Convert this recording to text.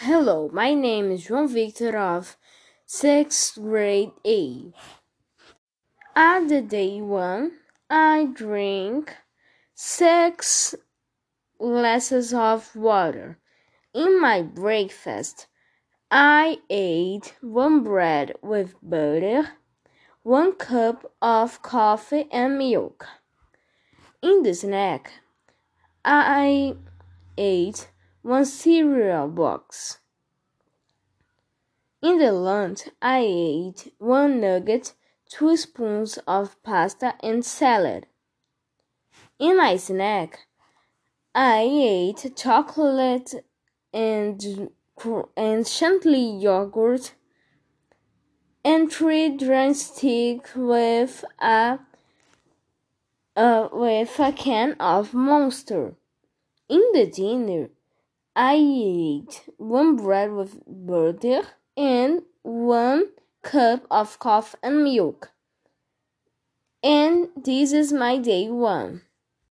Hello, my name is João Victor of sixth grade A. At the day one, I drink six glasses of water. In my breakfast, I ate one bread with butter, one cup of coffee and milk. In the snack, I ate one cereal box. In the lunch, I ate one nugget, two spoons of pasta, and salad. In my snack, I ate chocolate and and Chantilly yogurt and three drumsticks with a uh, with a can of Monster. In the dinner, I ate one bread with butter and one cup of coffee and milk. And this is my day one.